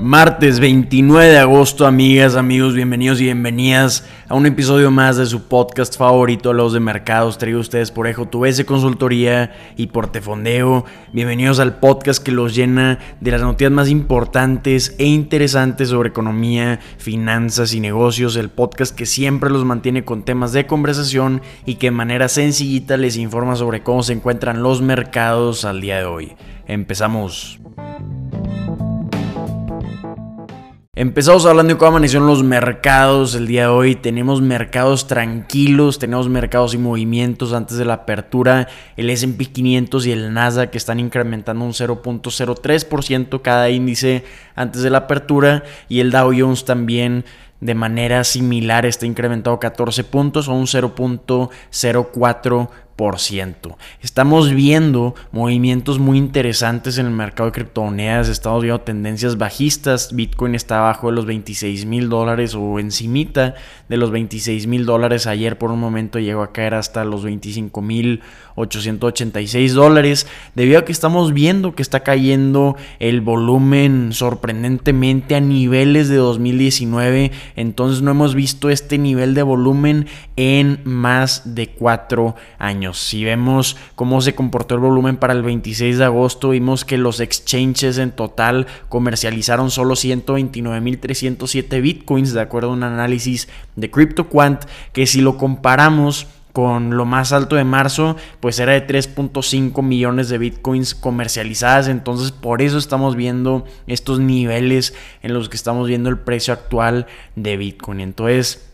Martes 29 de agosto, amigas, amigos, bienvenidos y bienvenidas a un episodio más de su podcast favorito, Los de Mercados, traído ustedes por Ejo S Consultoría y por Tefondeo. Bienvenidos al podcast que los llena de las noticias más importantes e interesantes sobre economía, finanzas y negocios. El podcast que siempre los mantiene con temas de conversación y que de manera sencillita les informa sobre cómo se encuentran los mercados al día de hoy. Empezamos. Empezamos hablando de cómo amanecieron los mercados el día de hoy. Tenemos mercados tranquilos, tenemos mercados y movimientos antes de la apertura. El SP 500 y el Nasdaq que están incrementando un 0.03% cada índice antes de la apertura. Y el Dow Jones también de manera similar está incrementado 14 puntos o un 0.04%. Estamos viendo movimientos muy interesantes en el mercado de criptomonedas, estamos viendo tendencias bajistas, Bitcoin está abajo de los 26 mil dólares o encimita de los 26 mil dólares, ayer por un momento llegó a caer hasta los 25 mil 886 dólares, debido a que estamos viendo que está cayendo el volumen sorprendentemente a niveles de 2019, entonces no hemos visto este nivel de volumen en más de cuatro años. Si vemos cómo se comportó el volumen para el 26 de agosto, vimos que los exchanges en total comercializaron solo 129.307 bitcoins, de acuerdo a un análisis de CryptoQuant, que si lo comparamos con lo más alto de marzo, pues era de 3.5 millones de bitcoins comercializadas. Entonces, por eso estamos viendo estos niveles en los que estamos viendo el precio actual de bitcoin. Entonces,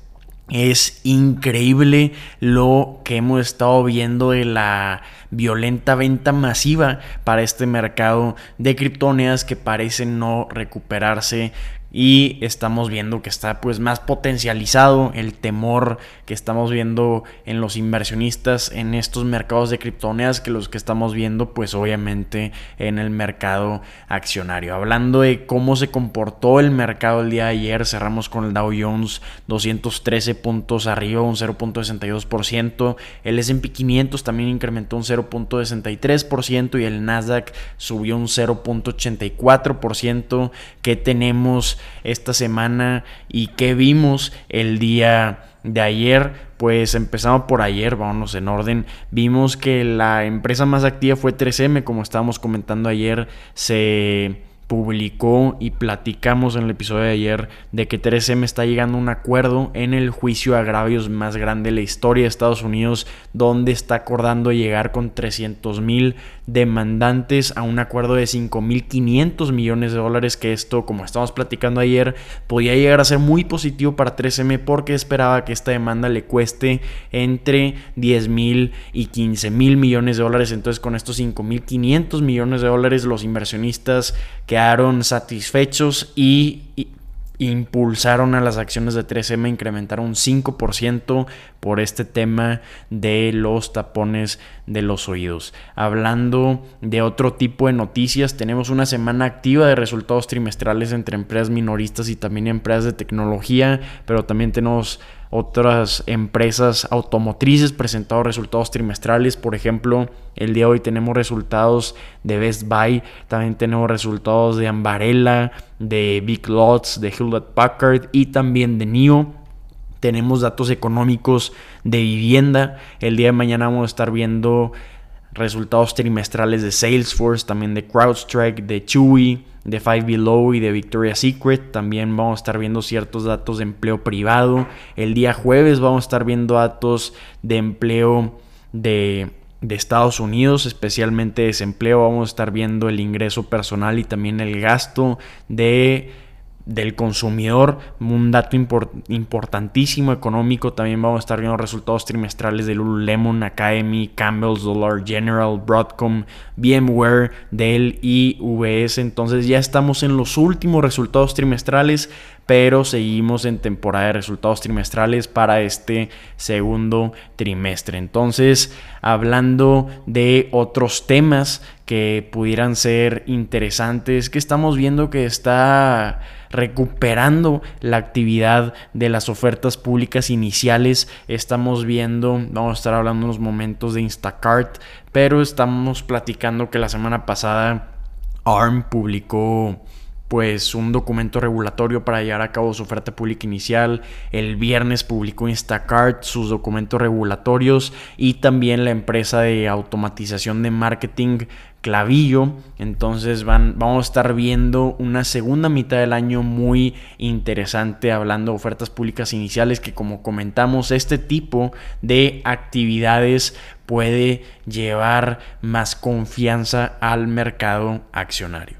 es increíble lo que hemos estado viendo de la violenta venta masiva para este mercado de criptomonedas que parece no recuperarse y estamos viendo que está pues más potencializado el temor que estamos viendo en los inversionistas en estos mercados de criptomonedas que los que estamos viendo pues obviamente en el mercado accionario. Hablando de cómo se comportó el mercado el día de ayer, cerramos con el Dow Jones 213 puntos arriba, un 0.62%, el S&P 500 también incrementó un 0.63% y el Nasdaq subió un 0.84%. que tenemos esta semana y qué vimos el día de ayer. Pues empezamos por ayer, vámonos en orden. Vimos que la empresa más activa fue 3M, como estábamos comentando ayer, se publicó y platicamos en el episodio de ayer de que 3M está llegando a un acuerdo en el juicio agravios más grande de la historia de Estados Unidos, donde está acordando llegar con 300 mil demandantes a un acuerdo de 5.500 millones de dólares, que esto, como estamos platicando ayer, podía llegar a ser muy positivo para 3M porque esperaba que esta demanda le cueste entre 10 mil y 15 mil millones de dólares. Entonces con estos 5.500 millones de dólares los inversionistas quedaron satisfechos y impulsaron a las acciones de 3M a incrementar un 5% por este tema de los tapones de los oídos. Hablando de otro tipo de noticias, tenemos una semana activa de resultados trimestrales entre empresas minoristas y también empresas de tecnología, pero también tenemos otras empresas automotrices presentado resultados trimestrales. Por ejemplo, el día de hoy tenemos resultados de Best Buy, también tenemos resultados de Ambarella, de Big Lots, de Hewlett Packard y también de NIO. Tenemos datos económicos de vivienda. El día de mañana vamos a estar viendo resultados trimestrales de Salesforce, también de CrowdStrike, de Chewy, de Five Below y de Victoria's Secret. También vamos a estar viendo ciertos datos de empleo privado. El día jueves vamos a estar viendo datos de empleo de, de Estados Unidos, especialmente desempleo. Vamos a estar viendo el ingreso personal y también el gasto de del consumidor, un dato importantísimo económico. También vamos a estar viendo resultados trimestrales de Lululemon, Academy, Campbell's, Dollar General, Broadcom, VMware, Dell y VS. Entonces ya estamos en los últimos resultados trimestrales, pero seguimos en temporada de resultados trimestrales para este segundo trimestre. Entonces, hablando de otros temas que pudieran ser interesantes, que estamos viendo que está recuperando la actividad de las ofertas públicas iniciales. Estamos viendo, vamos a estar hablando unos momentos de Instacart, pero estamos platicando que la semana pasada ARM publicó pues un documento regulatorio para llevar a cabo su oferta pública inicial. El viernes publicó Instacart sus documentos regulatorios y también la empresa de automatización de marketing Clavillo. Entonces van, vamos a estar viendo una segunda mitad del año muy interesante hablando de ofertas públicas iniciales que como comentamos este tipo de actividades puede llevar más confianza al mercado accionario.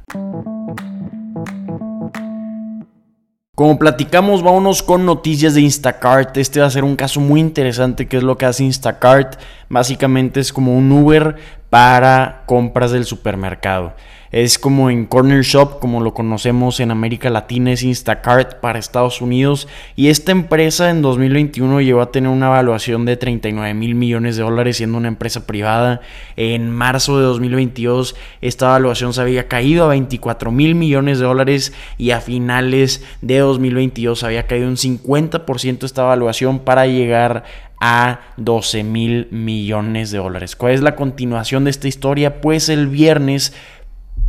Como platicamos, vámonos con noticias de Instacart. Este va a ser un caso muy interesante, que es lo que hace Instacart. Básicamente es como un Uber para compras del supermercado. Es como en Corner Shop, como lo conocemos en América Latina, es Instacart para Estados Unidos. Y esta empresa en 2021 llegó a tener una evaluación de 39 mil millones de dólares, siendo una empresa privada. En marzo de 2022, esta evaluación se había caído a 24 mil millones de dólares y a finales de 2022 había caído un 50% esta evaluación para llegar a 12 mil millones de dólares. ¿Cuál es la continuación de esta historia? Pues el viernes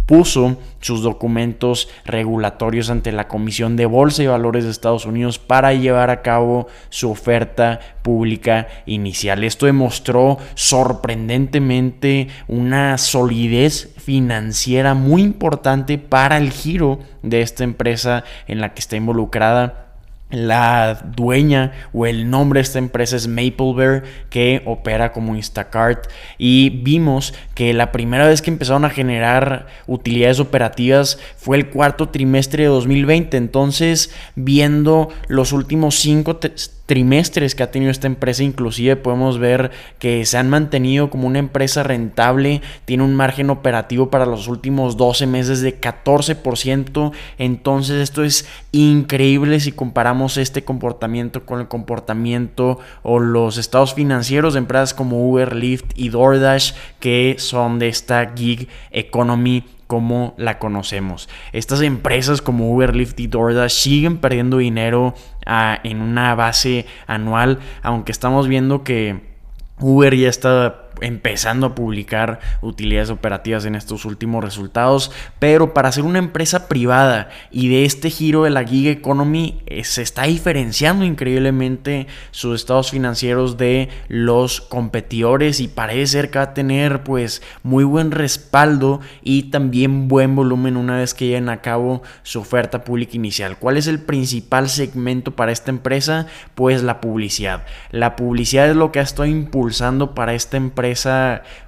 puso sus documentos regulatorios ante la Comisión de Bolsa y Valores de Estados Unidos para llevar a cabo su oferta pública inicial. Esto demostró sorprendentemente una solidez financiera muy importante para el giro de esta empresa en la que está involucrada la dueña o el nombre de esta empresa es Maple Bear que opera como Instacart. Y vimos que la primera vez que empezaron a generar utilidades operativas fue el cuarto trimestre de 2020 entonces viendo los últimos cinco trimestres que ha tenido esta empresa, inclusive podemos ver que se han mantenido como una empresa rentable, tiene un margen operativo para los últimos 12 meses de 14%, entonces esto es increíble si comparamos este comportamiento con el comportamiento o los estados financieros de empresas como Uber, Lyft y DoorDash que son de esta gig economy como la conocemos. Estas empresas como Uber, Lyft y DoorDash siguen perdiendo dinero ah, en una base anual, aunque estamos viendo que Uber ya está empezando a publicar utilidades operativas en estos últimos resultados, pero para ser una empresa privada y de este giro de la gig economy eh, se está diferenciando increíblemente sus estados financieros de los competidores y parece ser que va a tener pues muy buen respaldo y también buen volumen una vez que lleven a cabo su oferta pública inicial. ¿Cuál es el principal segmento para esta empresa? Pues la publicidad. La publicidad es lo que estoy impulsando para esta empresa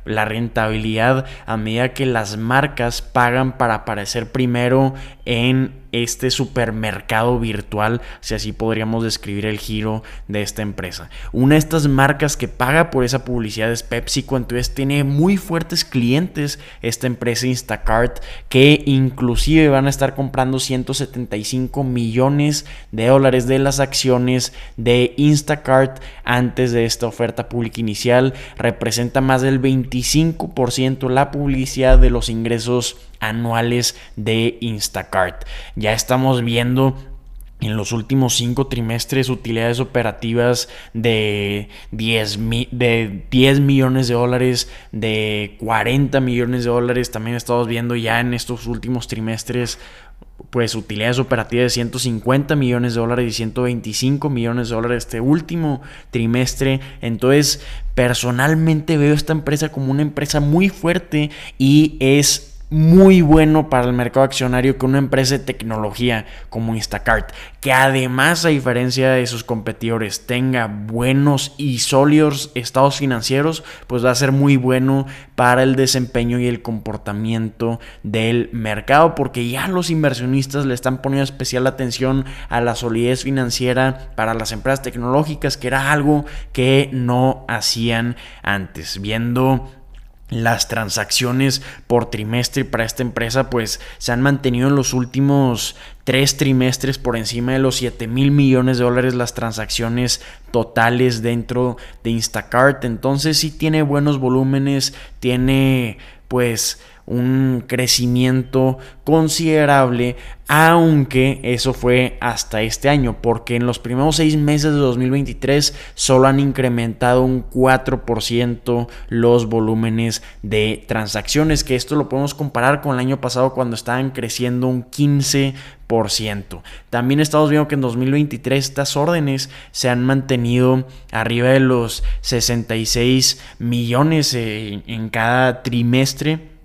la rentabilidad a medida que las marcas pagan para aparecer primero en este supermercado virtual, si así podríamos describir el giro de esta empresa. Una de estas marcas que paga por esa publicidad es PepsiCo, entonces tiene muy fuertes clientes esta empresa Instacart que inclusive van a estar comprando 175 millones de dólares de las acciones de Instacart antes de esta oferta pública inicial. Representa más del 25% la publicidad de los ingresos anuales de Instacart. Ya estamos viendo en los últimos cinco trimestres utilidades operativas de 10, de 10 millones de dólares, de 40 millones de dólares. También estamos viendo ya en estos últimos trimestres pues utilidades operativas de 150 millones de dólares y 125 millones de dólares este último trimestre. Entonces, personalmente veo esta empresa como una empresa muy fuerte y es muy bueno para el mercado accionario que una empresa de tecnología como Instacart, que además a diferencia de sus competidores tenga buenos y sólidos estados financieros, pues va a ser muy bueno para el desempeño y el comportamiento del mercado, porque ya los inversionistas le están poniendo especial atención a la solidez financiera para las empresas tecnológicas, que era algo que no hacían antes, viendo las transacciones por trimestre para esta empresa pues se han mantenido en los últimos tres trimestres por encima de los 7 mil millones de dólares las transacciones totales dentro de Instacart. Entonces sí tiene buenos volúmenes tiene pues un crecimiento considerable, aunque eso fue hasta este año, porque en los primeros seis meses de 2023 solo han incrementado un 4% los volúmenes de transacciones, que esto lo podemos comparar con el año pasado cuando estaban creciendo un 15%. También estamos viendo que en 2023 estas órdenes se han mantenido arriba de los 66 millones eh, en cada trimestre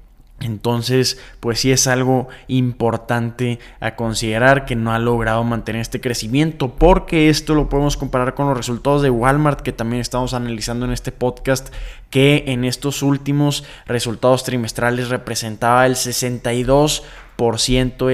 entonces, pues sí es algo importante a considerar que no ha logrado mantener este crecimiento, porque esto lo podemos comparar con los resultados de Walmart que también estamos analizando en este podcast, que en estos últimos resultados trimestrales representaba el 62%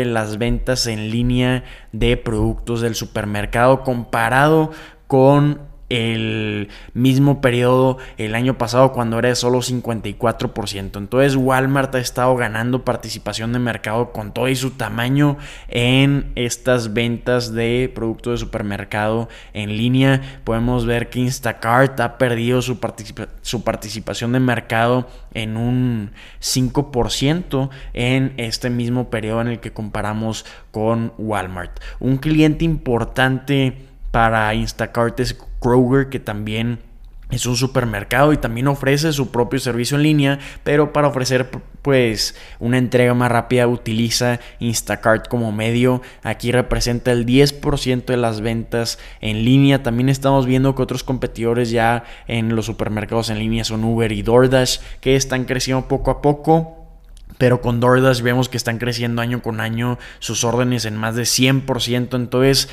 en las ventas en línea de productos del supermercado comparado con el mismo periodo el año pasado cuando era de solo 54%. Entonces Walmart ha estado ganando participación de mercado con todo y su tamaño en estas ventas de productos de supermercado en línea. Podemos ver que Instacart ha perdido su, su participación de mercado en un 5% en este mismo periodo en el que comparamos con Walmart. Un cliente importante para Instacart es Kroger, que también es un supermercado y también ofrece su propio servicio en línea, pero para ofrecer pues una entrega más rápida utiliza Instacart como medio. Aquí representa el 10% de las ventas en línea. También estamos viendo que otros competidores ya en los supermercados en línea son Uber y DoorDash que están creciendo poco a poco. Pero con DoorDash vemos que están creciendo año con año sus órdenes en más de 100%. Entonces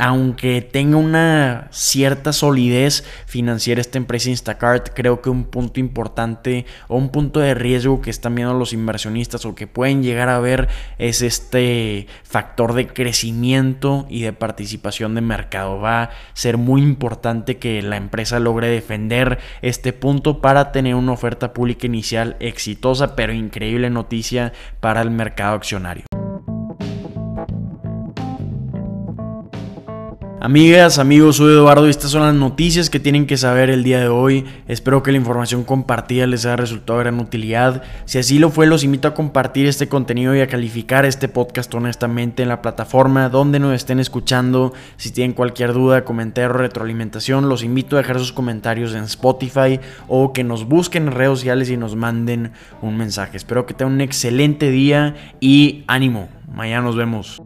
aunque tenga una cierta solidez financiera esta empresa Instacart, creo que un punto importante o un punto de riesgo que están viendo los inversionistas o que pueden llegar a ver es este factor de crecimiento y de participación de mercado. Va a ser muy importante que la empresa logre defender este punto para tener una oferta pública inicial exitosa, pero increíble noticia para el mercado accionario. Amigas, amigos, soy Eduardo y estas son las noticias que tienen que saber el día de hoy. Espero que la información compartida les haya resultado de gran utilidad. Si así lo fue, los invito a compartir este contenido y a calificar este podcast honestamente en la plataforma donde nos estén escuchando. Si tienen cualquier duda, comentario o retroalimentación, los invito a dejar sus comentarios en Spotify o que nos busquen en redes sociales y nos manden un mensaje. Espero que tengan un excelente día y ánimo. Mañana nos vemos.